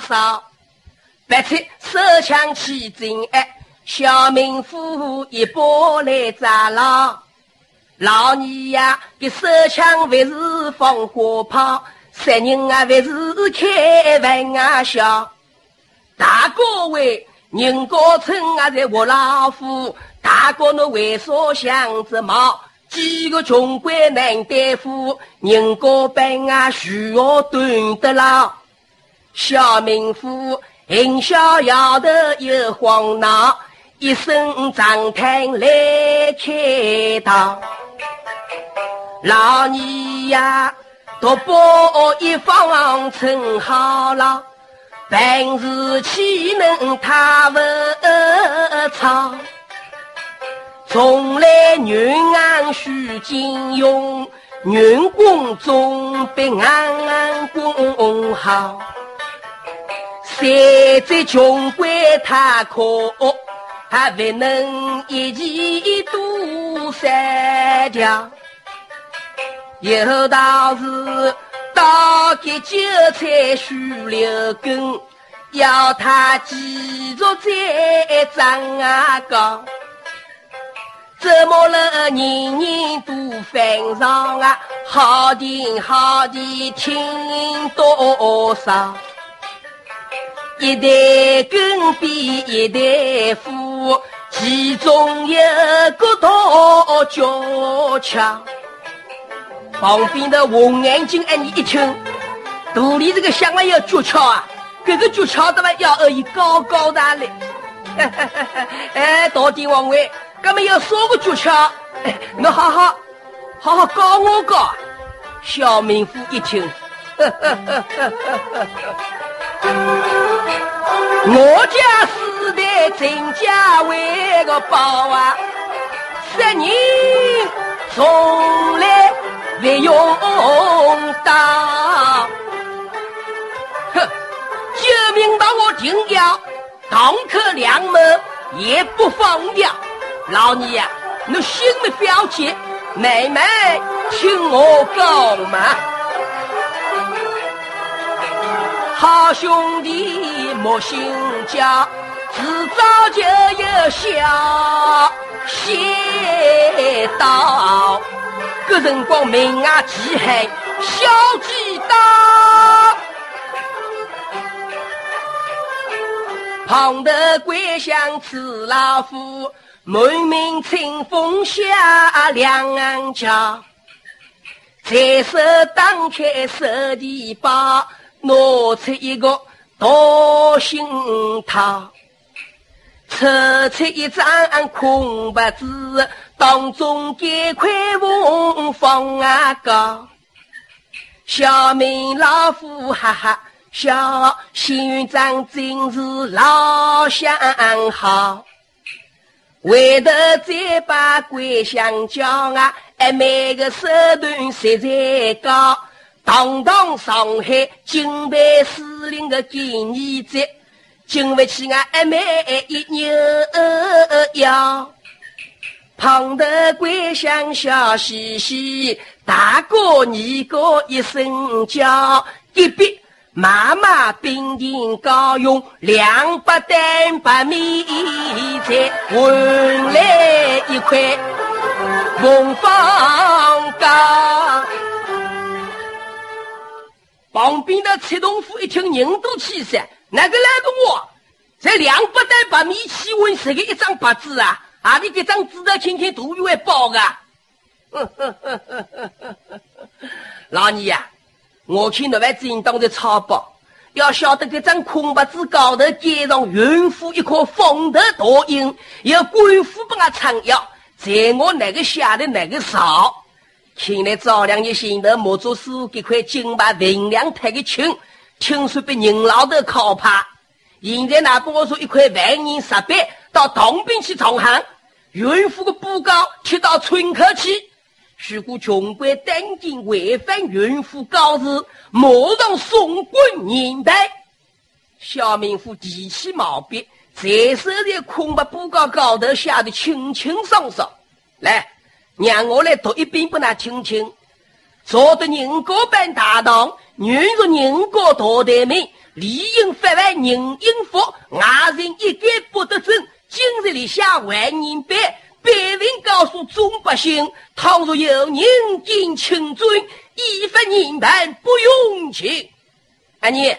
少，白出手枪起阵哎，小民妇一把来扎牢。老二呀，给手枪还是放火炮，三人啊还是开玩笑。大哥喂人高村啊在我老虎，大哥侬为啥想着毛？几个穷鬼难对付，人高本啊需要端得牢。小民妇很小摇头又慌恼，一声长叹来开道。老二呀，独把一方称好了，办事岂能太不操？从来女安需金用，女工总比安安工好。现在穷鬼太可，还不能一气多三条。有道是，刀给韭菜须留根，要他继续再长啊高。怎么了？人人都犯上啊，好听好听听多少？一代根比一代富，其中有个大脚枪。旁边的红眼睛哎，你一听，肚里这个想啊要诀窍啊，这个诀窍的嘛要而已高高大嘞。哎，到底王位，哥们要说个诀窍，那好好好好教我教。小民妇一听，我家世代陈家为个宝啊，十年从来。不用打，哼！救命把我停掉，堂客两门也不放掉。老二呀，你心里不要急，妹妹听我讲嘛。好兄弟莫心焦，迟早就有消息到。个辰光，明啊，饥寒，小鸡打，旁的归乡吃老虎，满面春风下两岸桥。在手打开手提包，拿出一个大信套，抽出一张空白纸。当中几块文放啊高，小明老夫哈哈笑，县长真是老相好。回头再把桂香叫啊，哎，每个手段实在高。堂堂上海金牌司令的纪念节，经不起俺阿妹一扭腰。胖的桂香笑嘻嘻，大哥二哥一声叫，一笔妈妈冰甜高用两百担白米，再换来一块红方糕。旁边的崔东富一听人都气散，哪个来个我？这两百担白米气温谁个一张白纸啊？啊！你这张纸的天天都用来包个，老二呀，我去那位真当的草包，要晓得这张空白纸高头盖上孕妇一颗风头大印，有官府帮他撑腰，在我那个下的那个少。看来赵良你心头莫做事，这块金牌分量太个轻，听说被人老头靠怕。现在哪跟我说一块万年石碑？到东边去从行，孕妇的布告贴到村口去。如果穷鬼担惊违反孕妇告示，马上送官年代。小民妇提起毛笔，在手在空白布告高头写的清清爽爽。来，让我来读一遍，不难听听。坐的宁国班大堂，原入宁国大台门，理应发外人应福，外人一概不得准。今日里下万人班，百姓告诉众百姓：倘若有人敬请尊，依法人判不用情。阿你，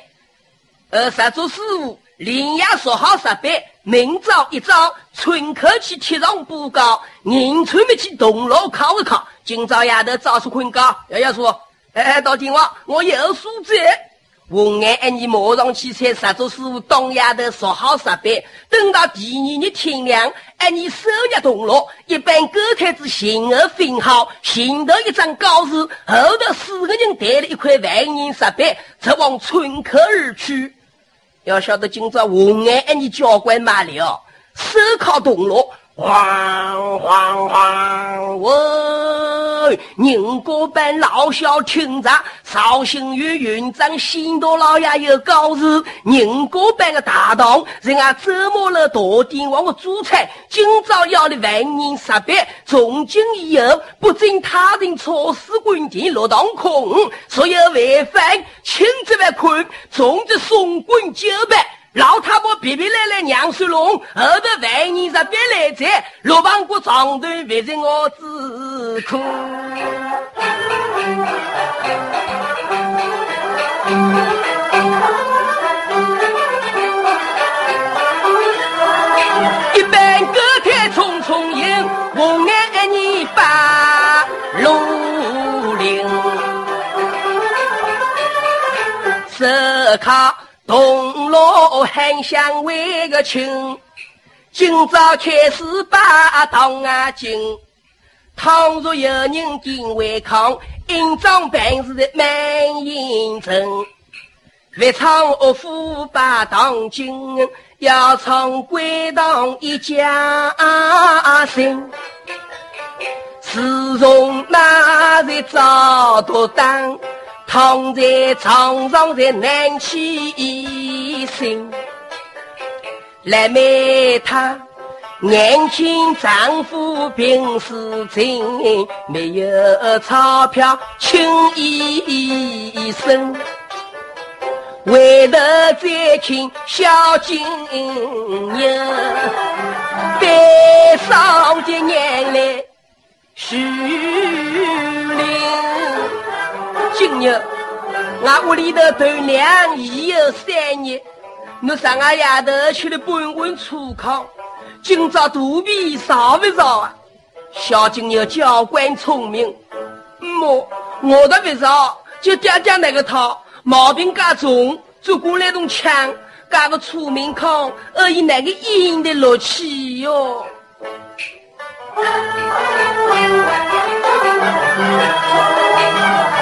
呃，十做师傅，连夜说好十百，明早一早，村口去贴上布告，人村们去铜锣考一考。今朝丫头早出困觉，瑶瑶说：“哎，到听话，我有数在。”红眼，你马上去菜，十桌师傅当丫头说好十杯。等到第二日天亮，爱，你收入铜锣，一般狗腿子形而分好，行头一张告示，后头四个人抬了一块万银十倍，则往村口而去。要晓得今朝红眼，你教官买了，手铐铜锣。晃晃晃！喂，宁国班老小听着，绍兴县院长新多老爷有告示：宁国班的大堂，人家折磨了大殿往我主菜，今朝要的万人十百，从今以后不准他人错事关殿落当空，所有违反，轻则罚款，重则送官九百。老太婆皮皮来来娘水龙，后头万人十别来在，六房过长短围着我自苦。一般歌台匆匆迎，红眼你把路领，手卡。铜锣喊响为个亲，今朝开始把堂啊进。倘若有人定违抗，应当办事的满严正。越唱恶妇把堂进，要唱归堂一家声。自从那日遭毒打。躺在床上才难起身，来妹他年轻丈夫病死尽，没有钞票请医生，回头再请小金牛，悲伤的眼泪虚灵。今日俺屋里头头娘已有三日，我上个丫头吃了半碗粗糠，今朝肚皮烧不烧啊？小金牛教官聪明，么我的不烧，就爹爹那个套，毛病加重，做过来种枪，加个粗面糠，而以那个硬的乐气哟。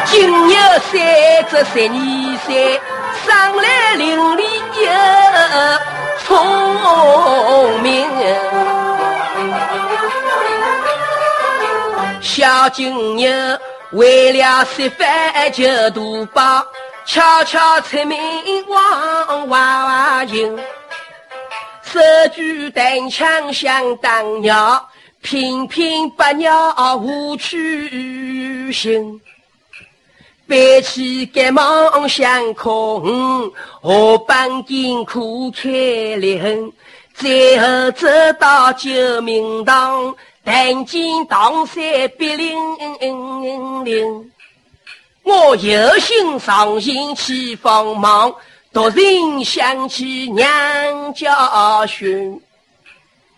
今有三只十二岁，生来伶俐又聪明。小金牛为了吃饭就赌博，悄悄出门往外行，手举单枪想当鸟，偏偏把鸟无去行。背起个梦想空，河浜金库开裂痕，最后走到救命堂，但见唐山别灵灵。我有心上前去帮忙，突然想起娘家训，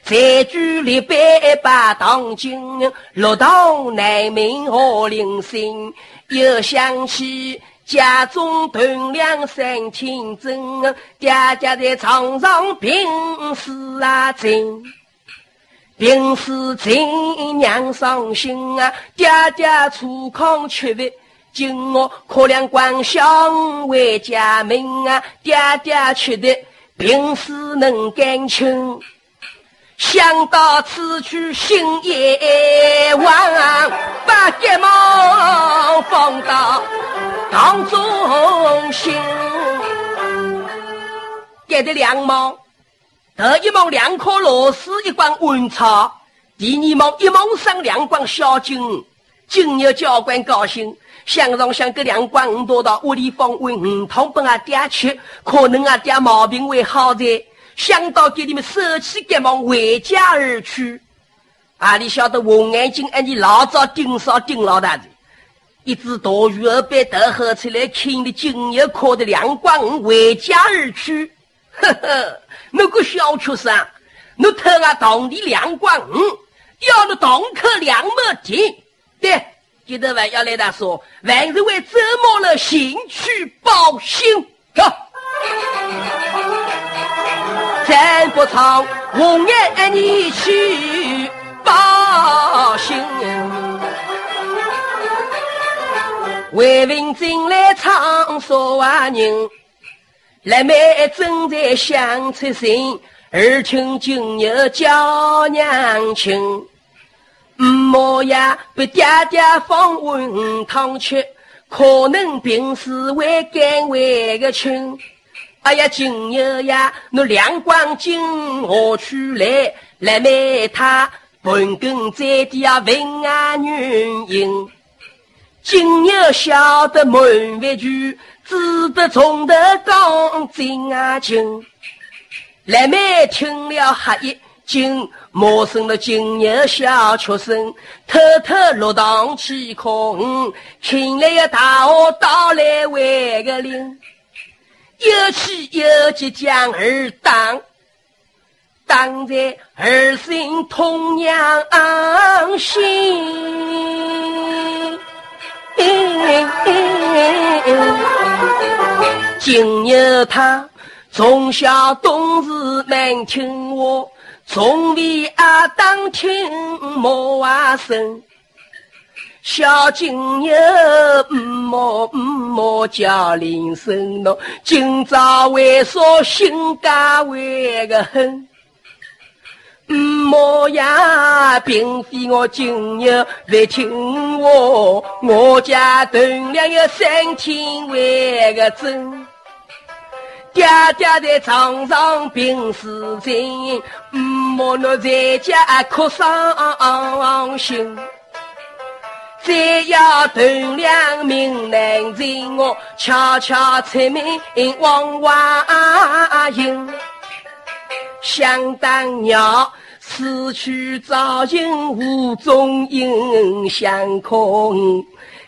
才举立碑把当今，六堂难明何灵心。又想起家中断粮三天真，爹爹在床上病死啊真，病死真娘伤心啊！爹爹粗糠吃饭，今我可怜关乡为家门啊！爹爹吃的病死能干清。想到此去心也慌，把急忙放到堂中心。给的两毛，得一毛两颗螺丝，一罐温草，第二梦一梦上两罐小金，今日教官高兴，想让想个两光多到屋里放温五桶给我爹吃，可能俺爹毛病会好的。想到给你们舍弃赶忙回家而去。啊，你晓得红眼睛，哎，你老早盯上盯老大的，一只大鱼儿被得喝出来，看的今日可的两光回家而去。呵呵，那个小畜生，你偷俺当地两光要了洞口两亩地，对，记得还要来他说，万是为折磨了兴趣报信，走。再不唱，红颜你去报信。魏文进来唱说话人，来妹正在想出心，儿亲今日叫娘亲。莫呀，被爹爹放温汤吃，可能平时会干为个亲。哎呀，今日呀，那亮光金何去来？来买他盆根在地啊，问啊原因。今日晓得满饭句，只得从头讲真啊情。来买听了哈一惊。陌生的今日小学生，偷偷落堂去空，请来大河到来为个令，有气有急将儿当，当在儿心同娘心。今日他从小懂事难听话。从未啊当听莫啊声，小金牛莫莫叫铃声咯，今朝为啥心肝为个狠？莫呀，并非我金牛不听话，我家屯粮有三天为个真。爹爹在床上病死尽，莫奴在家哭伤心。再要断粮命难尽，我悄悄出门往外迎。想当年死去早尽无踪影，相空。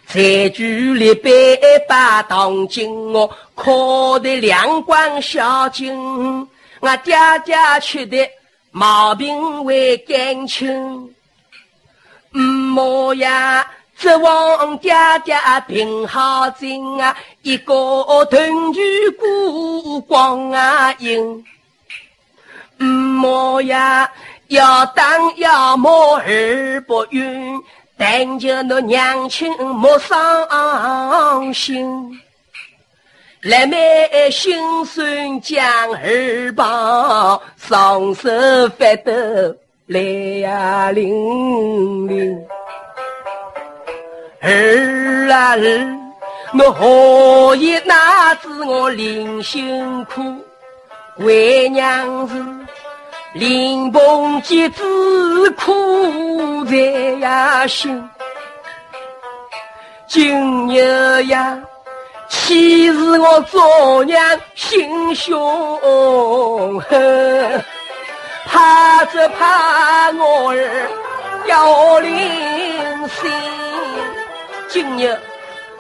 在举立百把当金哦，可得两光小金，我爹爹吃的毛病为干清。莫呀，指望爹爹病好精啊，一个团聚孤光啊阴。莫呀，要当要么儿不允。但求那娘亲莫伤心，来妹心酸将儿抱，双手发抖泪呀淋淋。儿啊儿，我何以哪知我临辛苦，为娘子。临崩即只苦在呀心，今日呀，岂是我做娘心胸狠？怕只怕我儿要临心。今日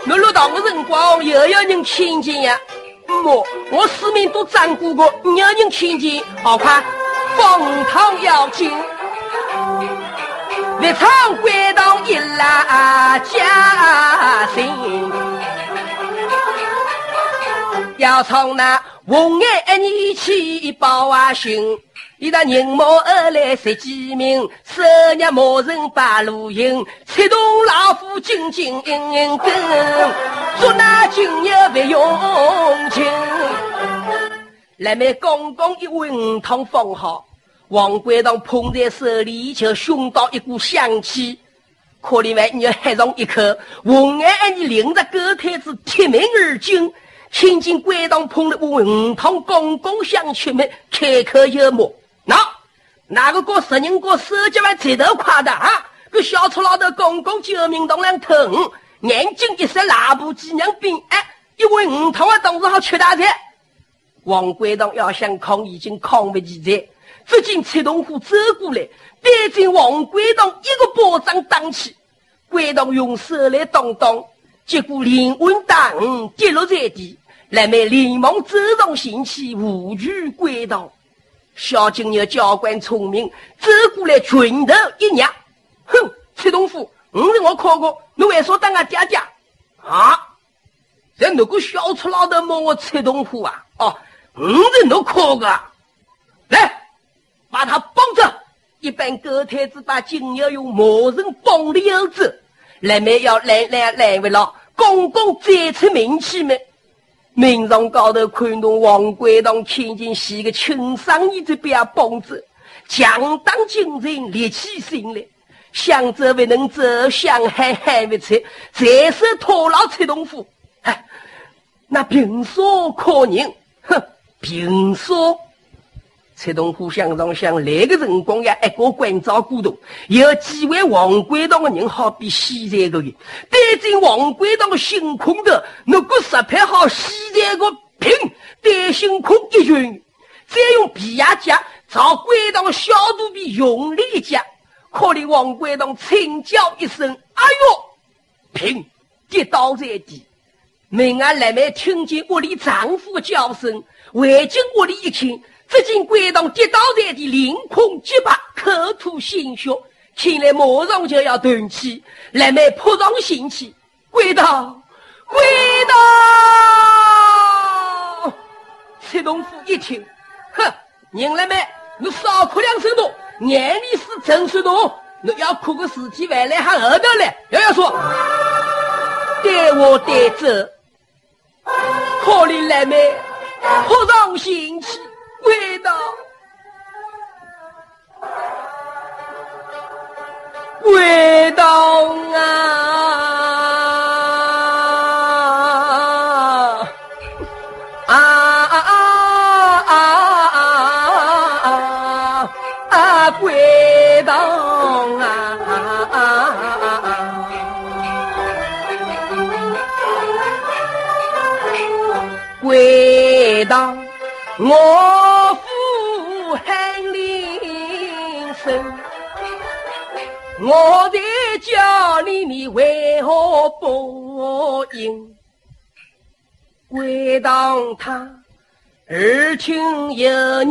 我落堂的辰光，又有人听见呀？么？我四面都张过过，有人听见，好快。风头要紧，立场归动一拉家心，要从那红颜你去报啊信，一到人马而来十几名，十日马人把路引，催动老夫紧紧应应跟，说那今日不用情。来妹刚刚一碗五汤放好，王贵堂捧在手里就嗅到一股香气。可怜外你要喝上一口，红眼你领着狗腿子铁门而进，听见贵堂捧的碗五汤刚刚想出门，开口有默，那哪个过十人过手脚还贼头快的啊？个小丑老头公公救命东两疼，眼睛一闪，拉布几娘兵，哎，一问五头啊，董事好吃大菜。王贵东要想抗，已经抗不起来。只见崔东虎走过来，对着王贵东一个巴掌打起。贵东用手来挡挡，结果连滚带嗯跌落在地。来妹连忙走动兴起，无惧贵东。小金牛教官聪明，走过来拳头一捏，哼，崔东虎，你是我考过，你为啥当俺爹爹？啊！在那个小粗老头骂我崔东虎啊！哦。五人都可个，来把他绑着。一般狗腿子把金牛用魔人绑了腰子，来没要来来来为了公公再出名气没？民众高头看到王贵东千金是个轻伤，一直被他绑着，强当精神立起心来，想走不能走，想喊喊不出，再是拖牢崔东府。那凭啥可人？哼！凭啥，崔东虎想上想，来个辰光呀，一个关照古董，有几位王贵党的人，好比西在个人，带进王贵党的星空的，那个石牌好西在个平对星空一拳，再用皮牙夹朝贵党的小肚皮用力一夹，可怜王贵党惨叫一声，哎呦，平跌倒在地。明儿来妹听见屋里丈夫的叫声。围进屋里一看，只见鬼洞跌倒在地，凌空结巴，口吐鲜血，看来马上就要断气。来妹扑上行去，鬼洞，鬼洞！崔东富一听，哼，人来妹，你少哭两声多，眼里是真说多，你要哭个尸体回来还后头来，瑶瑶说，带我带走，可怜来妹。扑上心气，味道啊！当我家里面为何不应？归当他耳听有人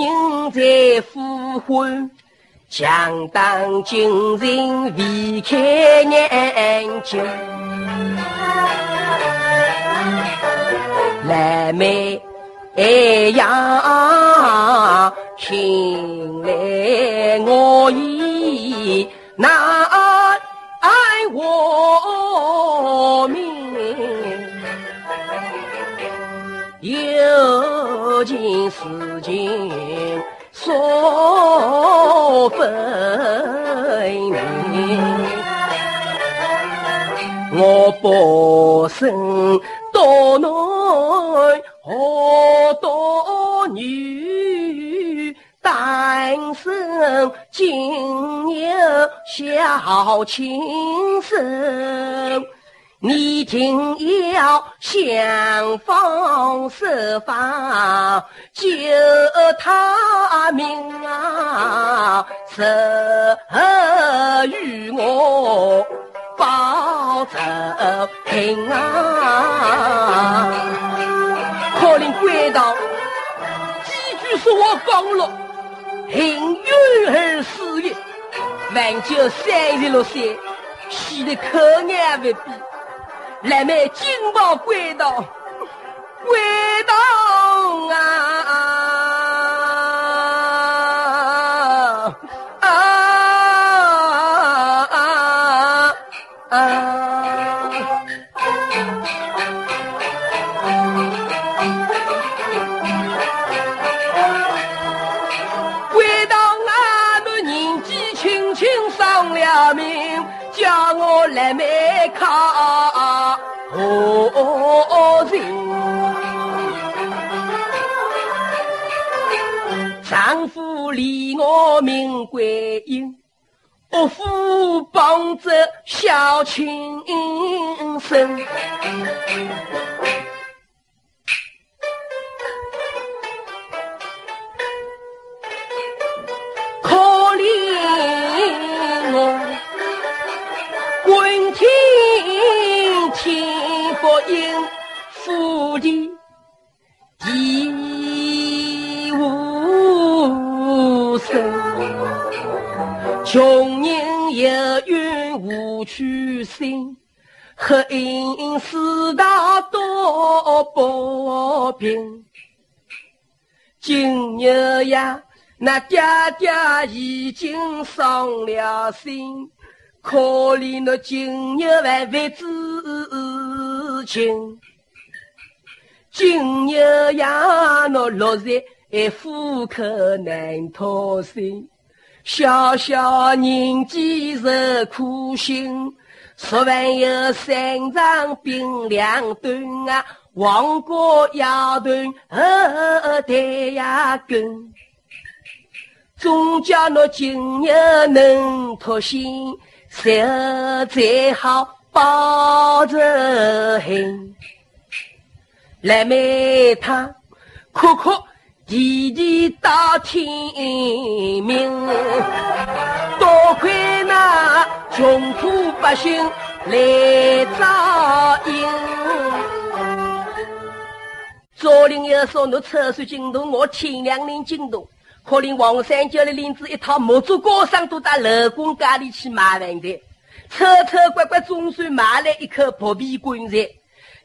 在呼唤，想当今人离开眼睛，来妹。哎呀，听来好情深，你定要想方设法救他命啊！赐与我保走平安。可令归道，几句说话讲了，行远而死也。万九三十六岁，气得口眼不闭，来买金宝归道，归道啊！来离我命归阴，岳父帮着小亲生。冤无处伸，黑因四大多不平。今日呀，那爹爹已经伤了心，可怜那今日还未知情。今日呀，那落在虎口难脱身。小小年纪受苦心，说完有三长两短啊，王国要断后代呀根。总叫那今日能脱心，谁才好报仇恨？来妹他哭哭。地地到天明，多亏那穷苦百姓来照应。左邻右舍，侬测算进度，我天两年进度。可怜王三叫的领子一套木竹高上都到楼公家里去买饭的，凑凑乖乖总算买来一口薄皮棺材。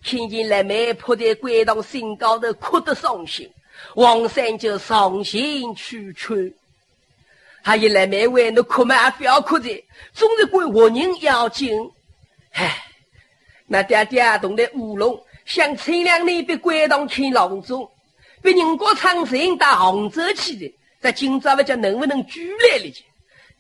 听见来妹扑在鬼洞心高头，哭得伤心。王三就伤心去劝，他一来妹为那哭嘛，不要哭的，总是怪活人要紧。唉，那爹爹懂得乌龙，想前两年被关到天牢中，被人国长城到杭州去的，在今朝不叫能不能举来了去？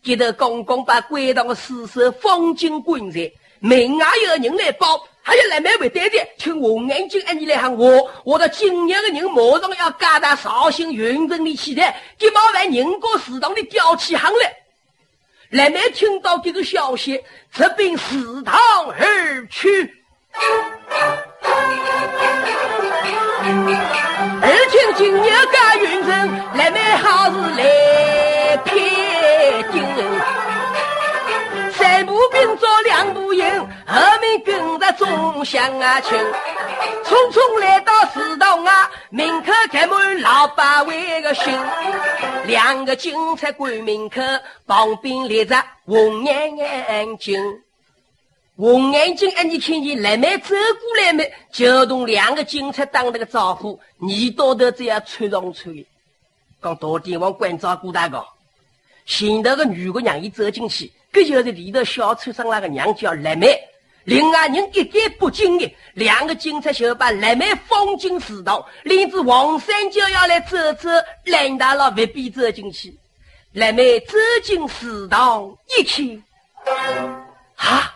记得公公把关到的尸首放进棺材，门外有人来报。还有来买回单的，请红眼睛按你来喊我，我的今日的人马上要赶到绍兴云城里去的，急忙往宁国祠堂里吊起行来。来买听到这个消息，直奔祠堂而去。而今今日赶云城，来买好事来骗金。三步并作两步营，后面跟着众乡啊亲，匆匆来到祠堂啊门口，开满老百位的心。两个警察关门口，旁边立着红眼睛。红眼睛，哎，你看见来没走过来没？就同两个警察打了个招呼，你到头这样穿上穿的。刚到地方关照顾大哥，前头个女的让伊走进去。这就是里头小村上那个娘叫赖梅，另外人一点不敬的，两个警察就把赖妹放进祠堂，领着王三就要来走走，拦大了未必走进去。赖梅走进祠堂一看，啊，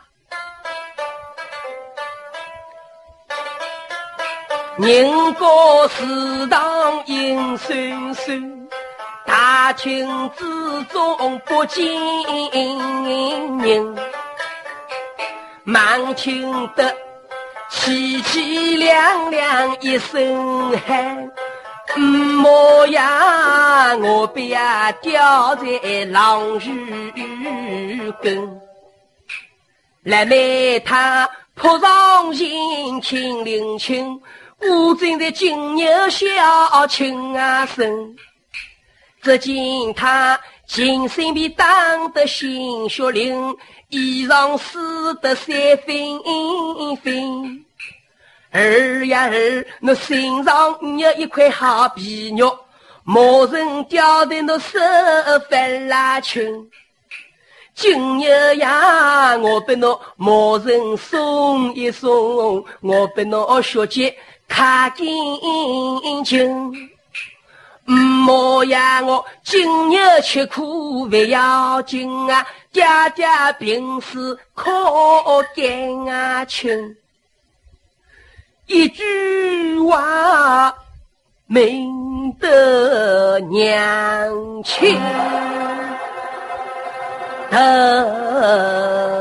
人过祠堂阴森森。大清之中不见人，忙听得凄凄凉凉一声喊：“莫呀，我被呀吊在狼穴根。”来妹她扑上前亲领亲，我正在今日小亲啊声。只见他精神被打得鲜血淋，衣裳湿得三分分。儿呀儿，那身上没有一块好皮肉，毛人吊在那手翻拉裙。今日呀，我把那毛人送一送，我把那血迹擦干净。莫呀，我今日吃苦不要紧啊，爹爹平时可干啊亲。一句话明得娘亲得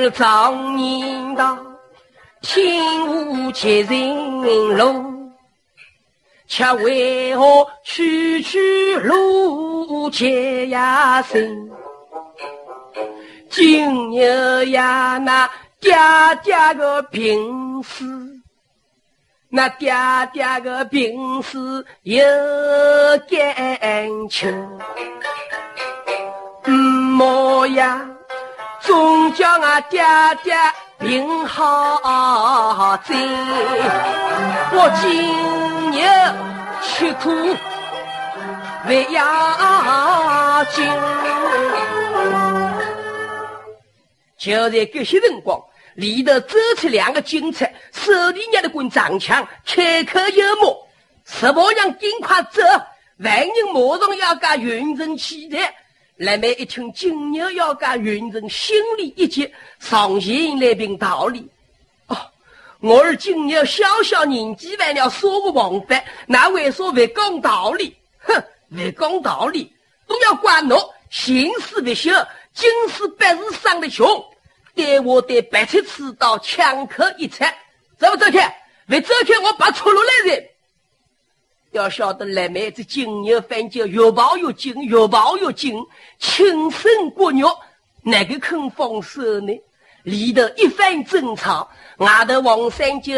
儿，早年到天无绝人路，却为何区区路结呀深？今日呀，那爹爹个病死，那爹爹个病死有感情。莫呀，总叫俺爹爹病好走。我今日吃苦为要紧，就在这些辰光，里头走出两个警察，手里捏着棍长枪，开口有默，十八娘尽快走，万人马上要干云城起来。来妹一听金牛要干云人，心里一急，上前来凭道理。哦，我儿金牛小小年纪犯了说不王法，那为说不讲道理？哼，不讲道理都要管我，行事不修，今世百日伤的穷，对我对白菜吃到枪口一插，走不走开？不走开，我把出路来人。要晓得，来妹子金牛反叫越跑越紧，越跑越紧，亲生骨肉，哪个肯放手呢？里头一番争吵，外头王三九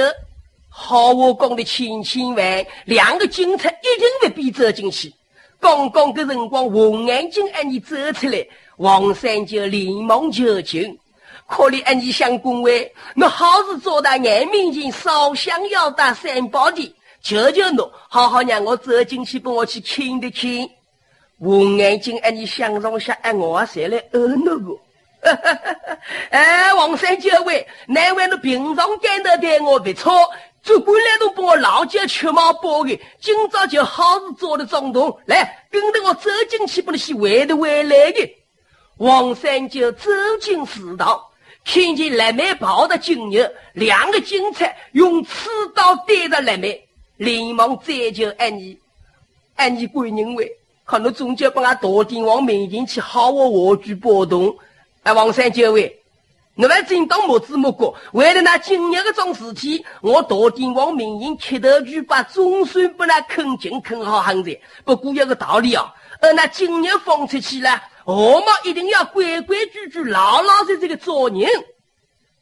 好话讲的千千万，两个警察一定会逼走进去。刚刚个辰光，红眼睛按你走出来，王三九连忙求情，可怜按你想恭维，那好事做到眼面前，烧香要打三宝的。求求侬，好好让我走进去，帮我去看一看。红眼睛，哎，你想上下，哎，我谁来恶那个？哎，王三九位，难为你平常干的对我不错，主管来都帮我老家吃毛包的，今朝就好事做的中动，来跟着我走进去，不能去回头回来的。王三九走进食堂，看见蓝妹抱着金牛，两个警察用刺刀对着蓝妹。连忙再求安妮，安妮贵认为，可能终究把俺大帝王面前去好我话剧波动。哎，王三九位，你还真当木子木哥？为了那今日的种事体，我大帝王面前磕头去把，总算把那坑尽坑好汉子。不过有个道理啊，而那今日放出去了，我们一定要规规矩矩、老老实实的做人。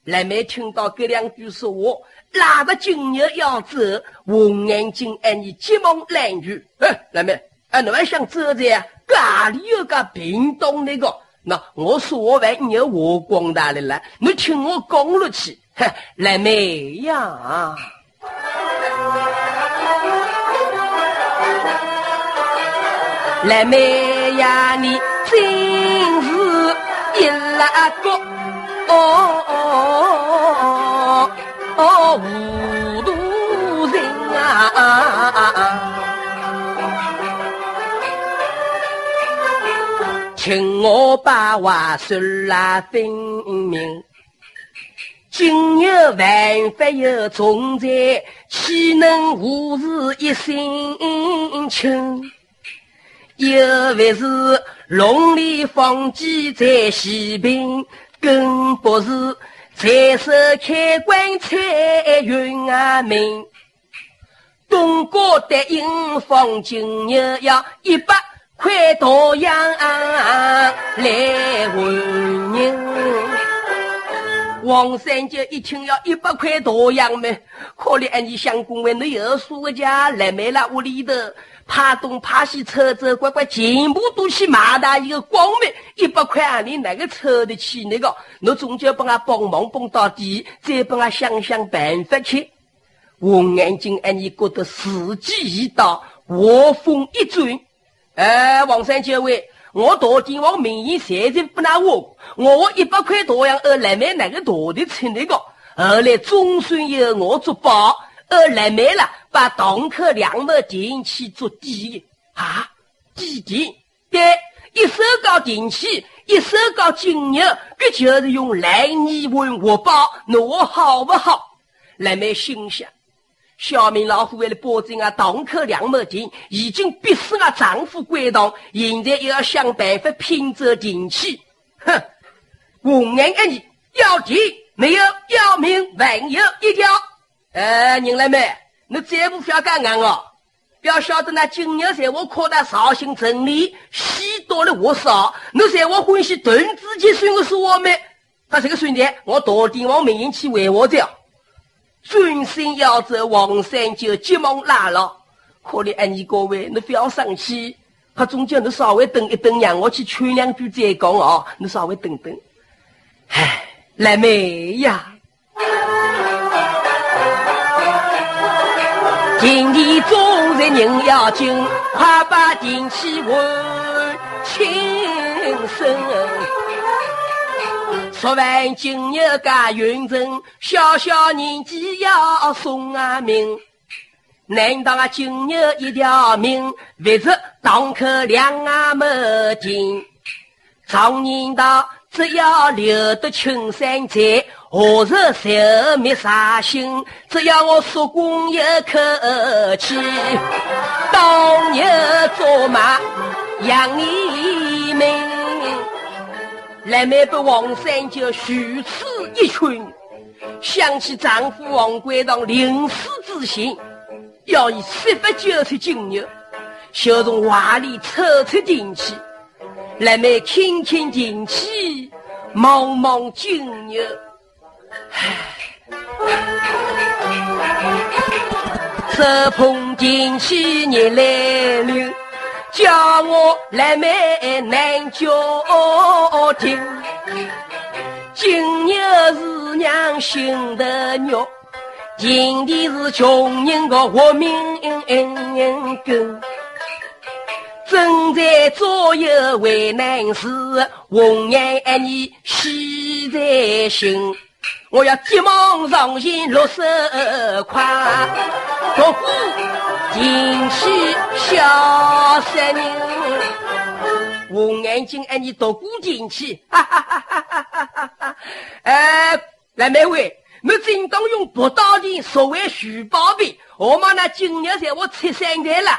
来没听到这两句说话？拉着金牛要走，红眼睛哎，你急忙拦住。哎，来妹，哎，你还想走的？家里有个平东那个，那我说完你要我光大的了，你听我讲了去。来妹呀，来妹呀，你真是一拉个。哦。糊涂人啊！请我把话说来分明。今日万法有重在，岂能无事一身轻？又不是龙里放鸡在西边，更不是。彩手开棺彩云啊明，东郭的银放今日要一百块大洋来换人。王三姐一听要一百块大洋么？可怜俺你相公为你有数个家来没了屋里头。怕东怕西，抽走乖乖，全部都去马大一个光明一百块，你哪个抽得起那个？侬终究帮他帮忙帮到底，再帮他想想办法去。我眼睛，哎，你觉得时机一到，我风一转，哎，王三九位，我大帝王名义现在不拿我，我一百块多样而来买哪个大的车那个，后来总算有我做保，而来没了把东客两亩田去做地啊，地地对，一手搞电器，一手搞金牛，这就是用来你问活宝，那我好不好？来买心想。小明老虎为了保证啊，堂口两亩田已经逼死了丈夫归堂，现在又要想办法拼走田契。哼，红颜儿女要田没有，要命万有一条。哎，人来妹，你再不不要干硬哦！要晓得那金牛在我扩大绍兴城里，许多了我少，你在我欢喜屯子去算我是我们，他这个孙子，我到底往明营去为我掉。专心要走，王三就急忙拉了。可怜俺你各位，你不要生气，他中间你稍微等一等，让我去劝两句再讲啊。你稍微等等。哎，来妹呀，今天做人人要紧，快把电器问清声。说完今日家云人，小小年纪要送啊命。难道啊今日一条命，为着当口两啊没金？常言道，只要留得青山在，何日寿灭杀心？只要我叔公一口气，当日做马养你命。来没被王三就虚此一群，想起丈夫王贵堂临死之前，要以十八九尺金牛，就从怀里抽出进去。来没轻轻进去，茫茫金牛，手捧进去你来了。叫我来买难叫听，今日是娘心的肉，今天是穷人的活命根。正在左右为难时，红颜你喜在心。我要急忙上前落手快，独孤进去小三人。我眼睛哎，你独孤进去，哈哈哈哈哈哈哈！哎，来每位，你真当用不到的所谓许宝贝，我妈那今日在我吃三菜了，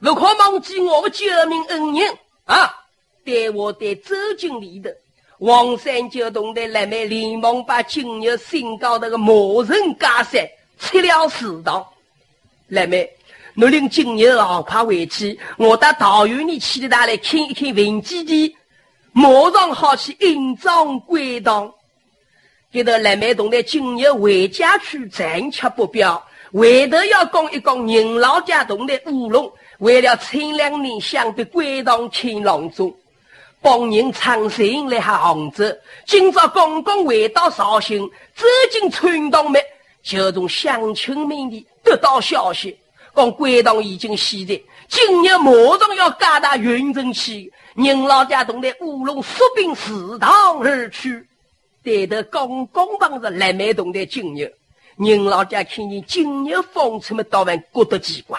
不可忘记我救命恩人啊！带我带周经理的。王三就同的来妹连忙把今日新搞那个魔人加山吃了食堂。来妹，侬领今日好怕回去，我到桃园里去的他来看一看文基地，马上好去印章归档。给到来妹同的今日回家去暂且不表，回头要讲一讲宁老家同的乌龙，为了前两年想的归档请郎中。帮人唱行来还杭州，今朝刚刚回到绍兴，走进村东门，就从乡亲们里得到消息，讲归堂已经死在，今日马上要加大运城去，宁老家同的乌龙出兵祠堂而去，带头刚刚碰着来买东的今日，宁老家看见今日风出么，当然觉得奇怪，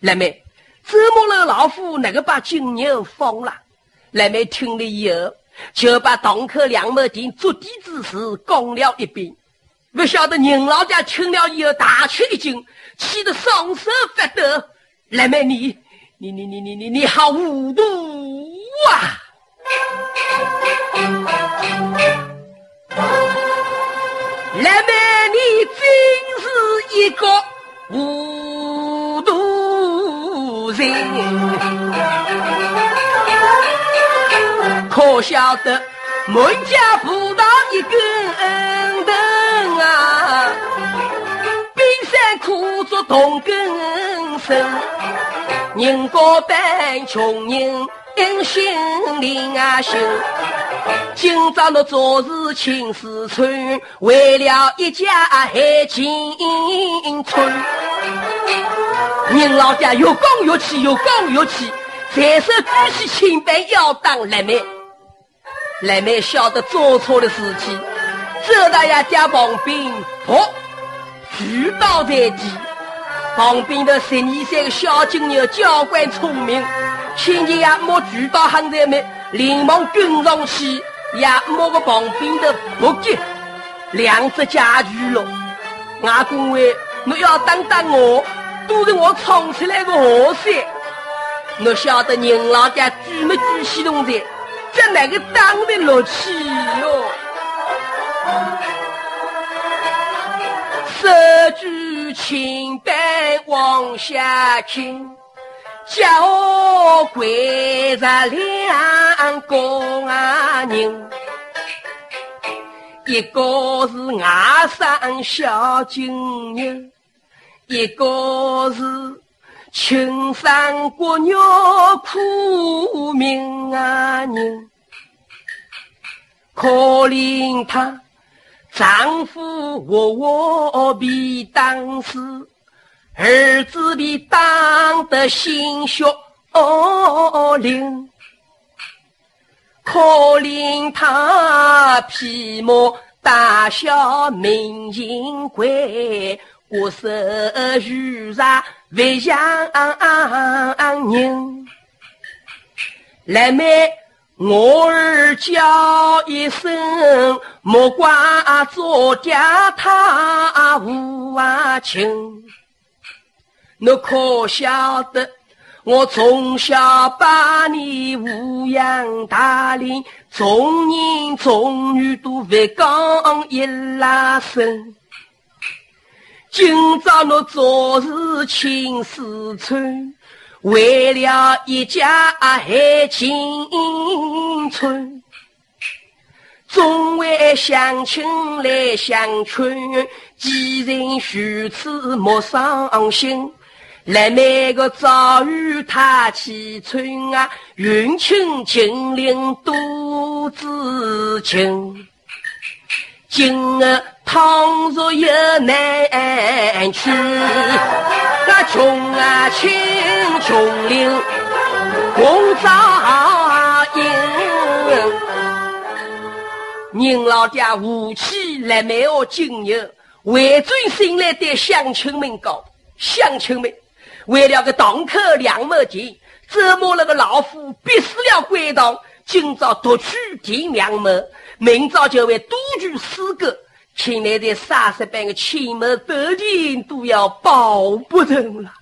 来妹，周末了老夫那个把今日放了？来妹听了以后，就把堂口两亩田做地之事讲了一遍。不晓得宁老家听了以后大吃一惊，气得双手发抖。来妹，你你你你你你你好糊涂啊！可晓得，门家葡萄一根藤啊，冰山苦竹同根生。人高半穷人心灵啊心。今朝我做事青丝村，为了一家害青春。人老家越讲越气，越讲越气。在手举起清白要当辣妹，辣妹晓得做错的事情，周大爷家旁边破举刀在即，旁边的十二岁的小金牛教官聪明，亲戚也摸举刀喊在妹，连忙跟上去，也摸个旁边的木屐，两只家具了。外公喂，你要打打我，都是我闯出来的祸事。我晓得人老家举没举起东西，这哪个当得落去哟？手举青板往下倾，脚跪着两个人，一个是外甥小金人，一个是。青山国鸟苦命啊人，可怜她丈夫活活被当死，儿子被当得心血淋，可怜她披麻戴孝命金贵，我手如茶。为乡人，来妹，我儿叫一声，莫怪做爹他无情。你可晓得，我从小把你抚养大领，众人众女都会讲一拉声。今朝我做事青丝穿，为了一家还青春，众位乡亲来相劝，几人如此莫伤心。来每个遭遇他凄春啊，云清金陵多知情。今日倘若有难去，那穷啊亲穷邻共照应。您老爹武器来没有今日，为尊心来对乡亲们讲，乡亲们为了个堂口两亩地，折磨了个老虎，逼死了鬼堂，今朝夺取地两亩。明早就会多举四个，请来的三十般的亲门百店都要保不成了。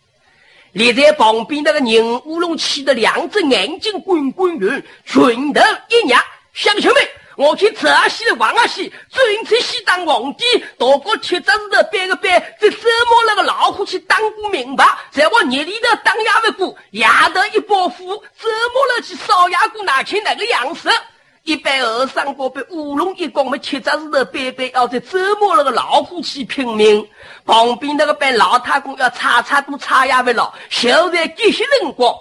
立在旁边那个人乌龙气的两只眼睛滚滚圆，拳头一捏，乡亲们，我去这西的王阿西，准出西当皇帝，多过铁子子的摆个摆，再折磨那个老虎去当过明白，在我夜里头当衙门姑，夜头一包袱，折磨了去烧牙姑拿去那个样式。一般二三个被乌龙一光，没铁子石头背背，要在折磨那个老虎去拼命。旁边那个班老太公要擦擦都擦也不了。就在这些辰光，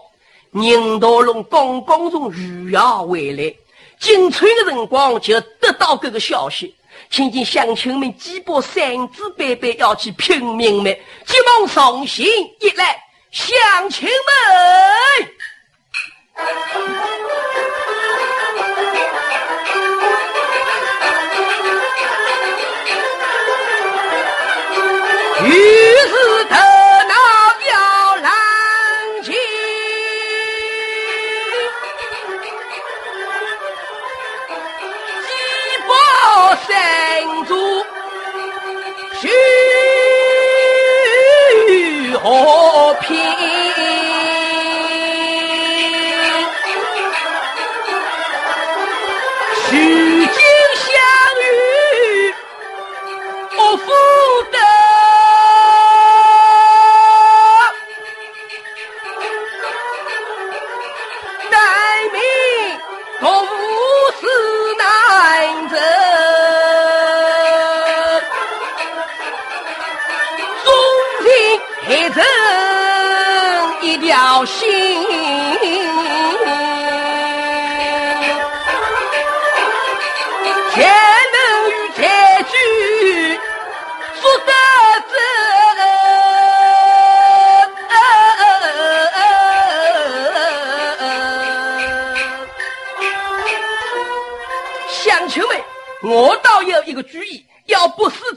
宁道龙刚刚从余姚回来，进村的辰光就得到这个消息，听见乡亲们几把三子辈辈要去拼命们，急忙送信一来，乡亲们。于是头脑要冷静，几把神珠去和平。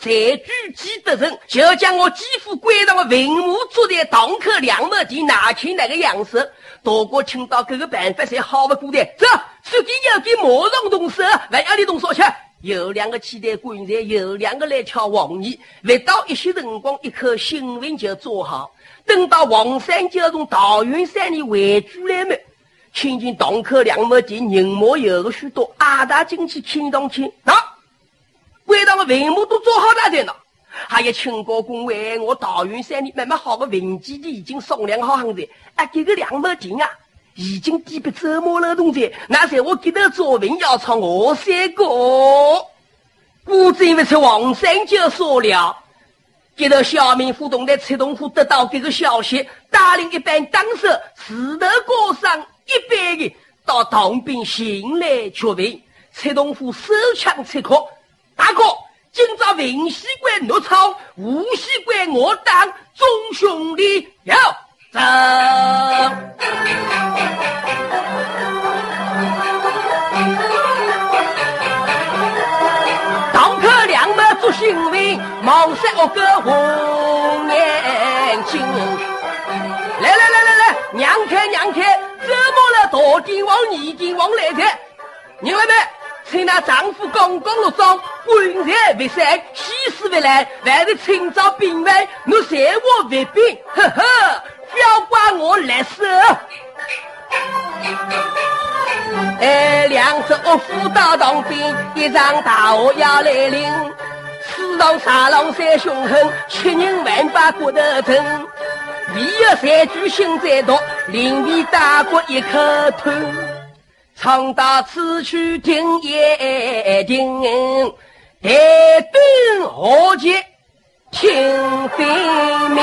不是在举几得人，就将我几乎关上了文武坐在堂口两门前拿起那个样式。大哥听到这个办法，才好不过的。走，此地要给马上动手，万要你动手去。有两个期待棺材，有两个来挑王爷。未到一些辰光，一口新闻就做好。等到王三就从大云山里回出来嘛，听见堂口两门前人马有个许多，阿大进去听当听啊。为到我文武都做好了在呢，还有请过公为我大云山里慢慢好个文基地已经商量好很在，啊，这个两毛钱啊，已经抵不周末了同志，那在我给他做文要唱我三个，估计因为是王三就说了，接到小明府东的崔东府得到这个消息，带领一班党士石头过上一百人到唐兵行来确认，崔东府手枪刺客。大哥，今朝文西关怒草，武西关我当，众兄弟要走。堂客两马做新闻，茅山恶个红眼睛。来来来来来，让开让开，怎么了？大帝王、二帝王来着？你外面。趁那丈夫刚刚落葬，棺材未散，喜事未来，还是清早兵败，我随我为兵，呵呵，不要怪我来手。哎，两只恶虎到当兵，一场大祸要来临。四郎沙狼三凶狠，七人万把骨头疼。唯有三句心在毒，临危大哭一口吞。唱到此曲听一听，待边何解听分明。